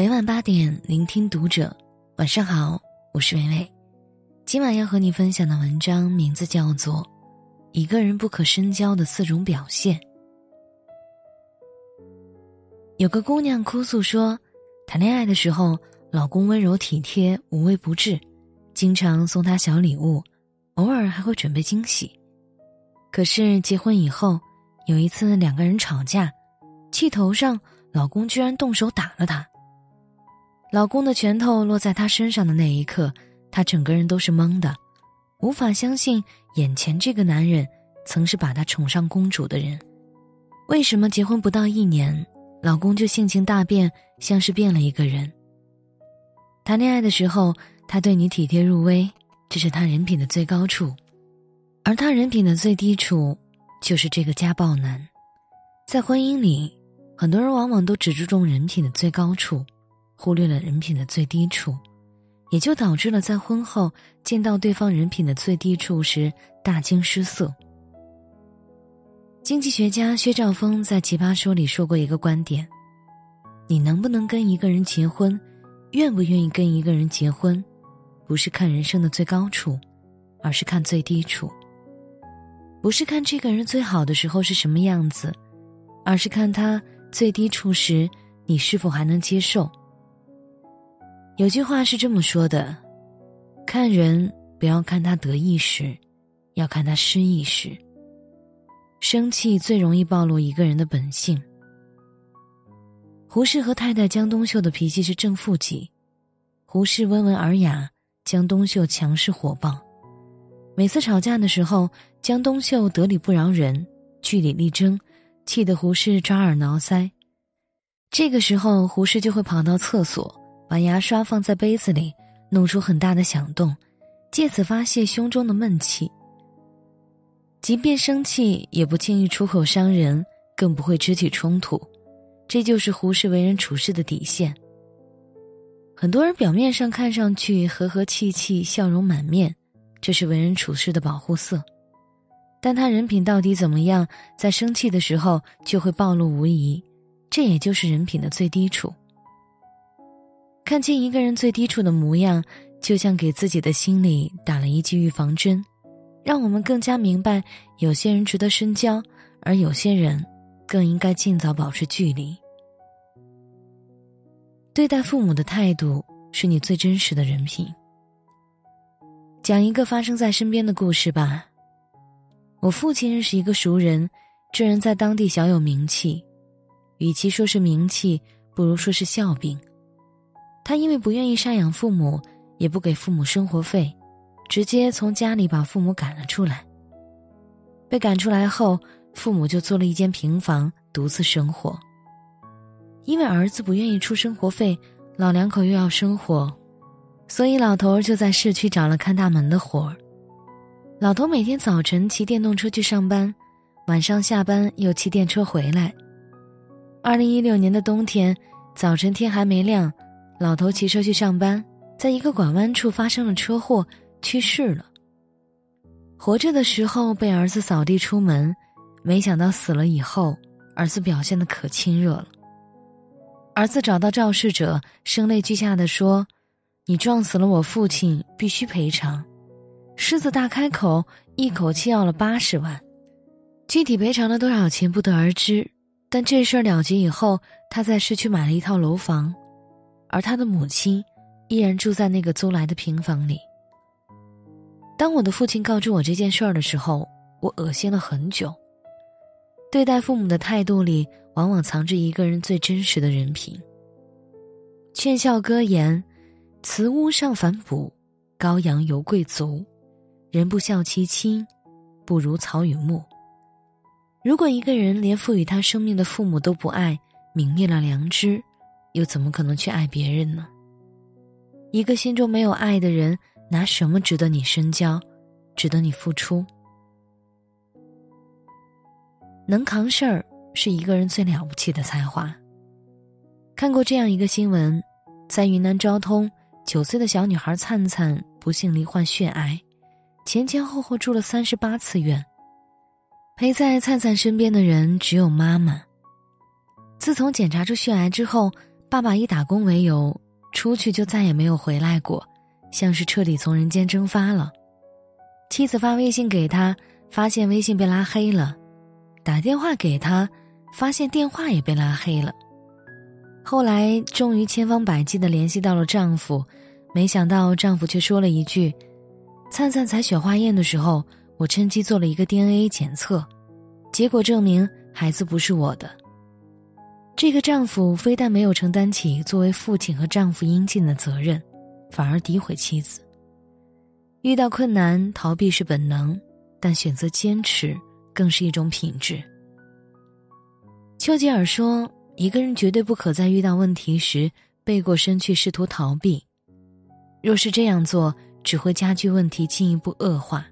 每晚八点，聆听读者。晚上好，我是伟伟。今晚要和你分享的文章名字叫做《一个人不可深交的四种表现》。有个姑娘哭诉说，谈恋爱的时候，老公温柔体贴、无微不至，经常送她小礼物，偶尔还会准备惊喜。可是结婚以后，有一次两个人吵架，气头上，老公居然动手打了她。老公的拳头落在她身上的那一刻，她整个人都是懵的，无法相信眼前这个男人曾是把她宠上公主的人。为什么结婚不到一年，老公就性情大变，像是变了一个人？谈恋爱的时候，他对你体贴入微，这是他人品的最高处；而他人品的最低处，就是这个家暴男。在婚姻里，很多人往往都只注重人品的最高处。忽略了人品的最低处，也就导致了在婚后见到对方人品的最低处时大惊失色。经济学家薛兆丰在《奇葩说》里说过一个观点：你能不能跟一个人结婚，愿不愿意跟一个人结婚，不是看人生的最高处，而是看最低处。不是看这个人最好的时候是什么样子，而是看他最低处时，你是否还能接受。有句话是这么说的：看人不要看他得意时，要看他失意时。生气最容易暴露一个人的本性。胡适和太太江冬秀的脾气是正负极，胡适温文尔雅，江冬秀强势火爆。每次吵架的时候，江冬秀得理不饶人，据理力争，气得胡适抓耳挠腮。这个时候，胡适就会跑到厕所。把牙刷放在杯子里，弄出很大的响动，借此发泄胸中的闷气。即便生气，也不轻易出口伤人，更不会肢体冲突，这就是胡适为人处事的底线。很多人表面上看上去和和气气、笑容满面，这是为人处事的保护色，但他人品到底怎么样，在生气的时候就会暴露无遗，这也就是人品的最低处。看清一个人最低处的模样，就像给自己的心里打了一剂预防针，让我们更加明白，有些人值得深交，而有些人更应该尽早保持距离。对待父母的态度是你最真实的人品。讲一个发生在身边的故事吧。我父亲认识一个熟人，这人在当地小有名气，与其说是名气，不如说是笑柄。他因为不愿意赡养父母，也不给父母生活费，直接从家里把父母赶了出来。被赶出来后，父母就租了一间平房独自生活。因为儿子不愿意出生活费，老两口又要生活，所以老头就在市区找了看大门的活儿。老头每天早晨骑电动车去上班，晚上下班又骑电车回来。二零一六年的冬天，早晨天还没亮。老头骑车去上班，在一个拐弯处发生了车祸，去世了。活着的时候被儿子扫地出门，没想到死了以后，儿子表现的可亲热了。儿子找到肇事者，声泪俱下的说：“你撞死了我父亲，必须赔偿。”狮子大开口，一口气要了八十万，具体赔偿了多少钱不得而知。但这事儿了结以后，他在市区买了一套楼房。而他的母亲依然住在那个租来的平房里。当我的父亲告知我这件事儿的时候，我恶心了很久。对待父母的态度里，往往藏着一个人最真实的人品。劝孝歌言：“慈屋尚反哺，羔羊犹贵族。人不孝其亲，不如草与木。”如果一个人连赋予他生命的父母都不爱，泯灭了良知。又怎么可能去爱别人呢？一个心中没有爱的人，拿什么值得你深交，值得你付出？能扛事儿是一个人最了不起的才华。看过这样一个新闻，在云南昭通，九岁的小女孩灿灿不幸罹患血癌，前前后后住了三十八次院。陪在灿灿身边的人只有妈妈。自从检查出血癌之后。爸爸以打工为由出去就再也没有回来过，像是彻底从人间蒸发了。妻子发微信给他，发现微信被拉黑了；打电话给他，发现电话也被拉黑了。后来终于千方百计的联系到了丈夫，没想到丈夫却说了一句：“灿灿采雪化验的时候，我趁机做了一个 DNA 检测，结果证明孩子不是我的。”这个丈夫非但没有承担起作为父亲和丈夫应尽的责任，反而诋毁妻子。遇到困难，逃避是本能，但选择坚持更是一种品质。丘吉尔说：“一个人绝对不可在遇到问题时背过身去试图逃避，若是这样做，只会加剧问题，进一步恶化。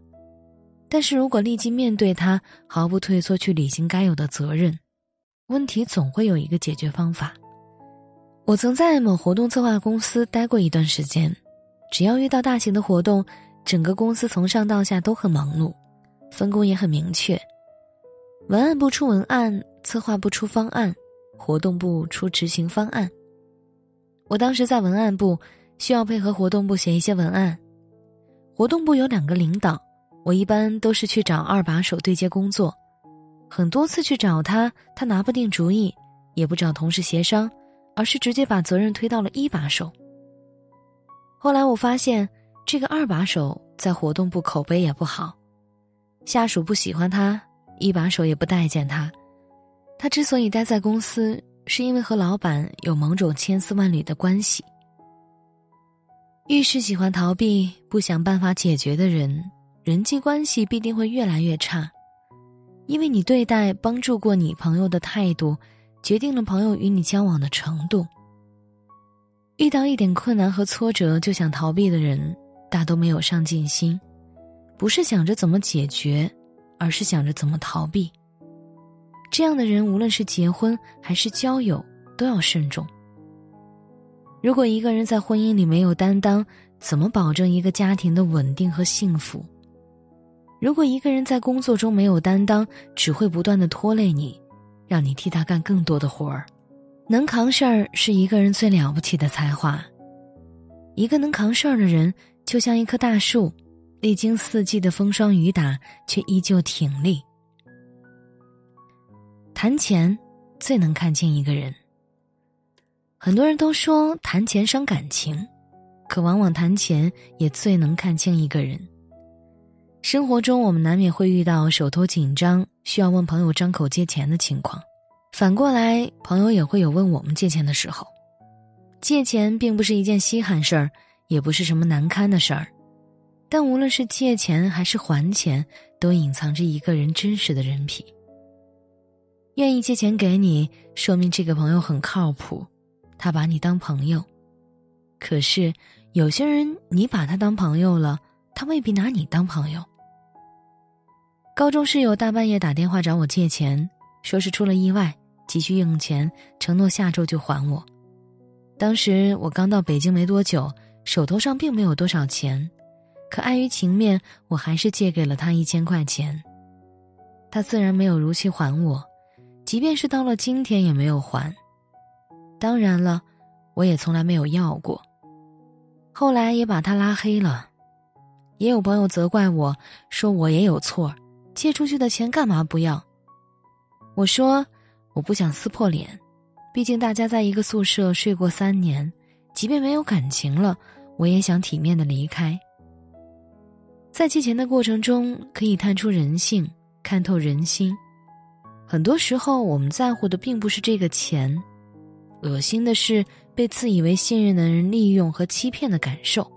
但是如果立即面对它，毫不退缩去履行该有的责任，问题总会有一个解决方法。”我曾在某活动策划公司待过一段时间，只要遇到大型的活动。整个公司从上到下都很忙碌，分工也很明确。文案部出文案，策划部出方案，活动部出执行方案。我当时在文案部，需要配合活动部写一些文案。活动部有两个领导，我一般都是去找二把手对接工作。很多次去找他，他拿不定主意，也不找同事协商，而是直接把责任推到了一把手。后来我发现。这个二把手在活动部口碑也不好，下属不喜欢他，一把手也不待见他。他之所以待在公司，是因为和老板有某种千丝万缕的关系。遇事喜欢逃避、不想办法解决的人，人际关系必定会越来越差，因为你对待帮助过你朋友的态度，决定了朋友与你交往的程度。遇到一点困难和挫折就想逃避的人。大都没有上进心，不是想着怎么解决，而是想着怎么逃避。这样的人，无论是结婚还是交友，都要慎重。如果一个人在婚姻里没有担当，怎么保证一个家庭的稳定和幸福？如果一个人在工作中没有担当，只会不断的拖累你，让你替他干更多的活儿。能扛事儿是一个人最了不起的才华。一个能扛事儿的人。就像一棵大树，历经四季的风霜雨打，却依旧挺立。谈钱最能看清一个人。很多人都说谈钱伤感情，可往往谈钱也最能看清一个人。生活中，我们难免会遇到手头紧张，需要问朋友张口借钱的情况；反过来，朋友也会有问我们借钱的时候。借钱并不是一件稀罕事儿。也不是什么难堪的事儿，但无论是借钱还是还钱，都隐藏着一个人真实的人品。愿意借钱给你，说明这个朋友很靠谱，他把你当朋友。可是有些人，你把他当朋友了，他未必拿你当朋友。高中室友大半夜打电话找我借钱，说是出了意外，急需用钱，承诺下周就还我。当时我刚到北京没多久。手头上并没有多少钱，可碍于情面，我还是借给了他一千块钱。他自然没有如期还我，即便是到了今天也没有还。当然了，我也从来没有要过。后来也把他拉黑了。也有朋友责怪我说我也有错，借出去的钱干嘛不要？我说我不想撕破脸，毕竟大家在一个宿舍睡过三年，即便没有感情了。我也想体面的离开。在借钱的过程中，可以探出人性，看透人心。很多时候，我们在乎的并不是这个钱，恶心的是被自以为信任的人利用和欺骗的感受。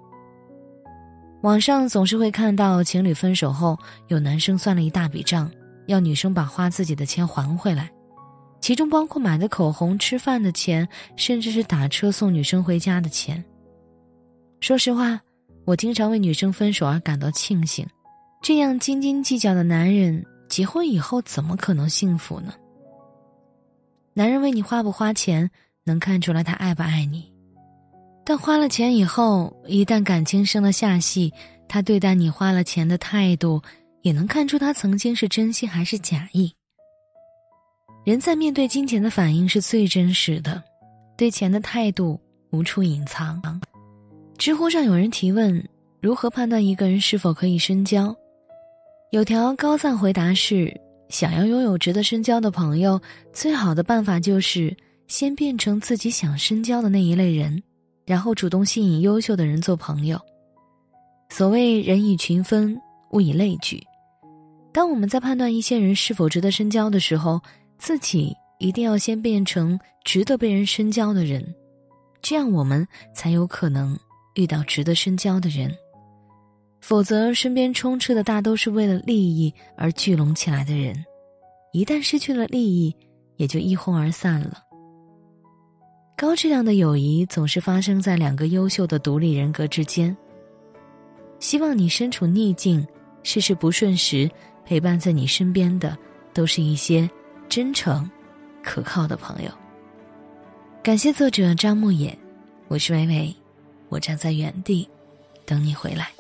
网上总是会看到情侣分手后，有男生算了一大笔账，要女生把花自己的钱还回来，其中包括买的口红、吃饭的钱，甚至是打车送女生回家的钱。说实话，我经常为女生分手而感到庆幸。这样斤斤计较的男人，结婚以后怎么可能幸福呢？男人为你花不花钱，能看出来他爱不爱你；但花了钱以后，一旦感情生了下戏，他对待你花了钱的态度，也能看出他曾经是真心还是假意。人在面对金钱的反应是最真实的。对钱的态度无处隐藏。知乎上有人提问：如何判断一个人是否可以深交？有条高赞回答是：想要拥有值得深交的朋友，最好的办法就是先变成自己想深交的那一类人，然后主动吸引优秀的人做朋友。所谓人以群分，物以类聚。当我们在判断一些人是否值得深交的时候，自己一定要先变成值得被人深交的人，这样我们才有可能遇到值得深交的人。否则，身边充斥的大都是为了利益而聚拢起来的人，一旦失去了利益，也就一哄而散了。高质量的友谊总是发生在两个优秀的独立人格之间。希望你身处逆境、事事不顺时。陪伴在你身边的，都是一些真诚、可靠的朋友。感谢作者张牧野，我是微微，我站在原地等你回来。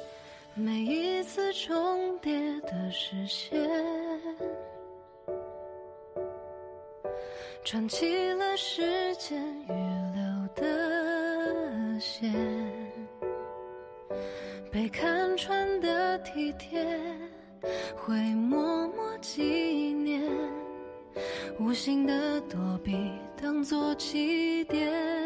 每一次重叠的视线，穿起了时间预留的线，被看穿的体贴。会默默纪念，无心的躲避当做起点。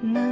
能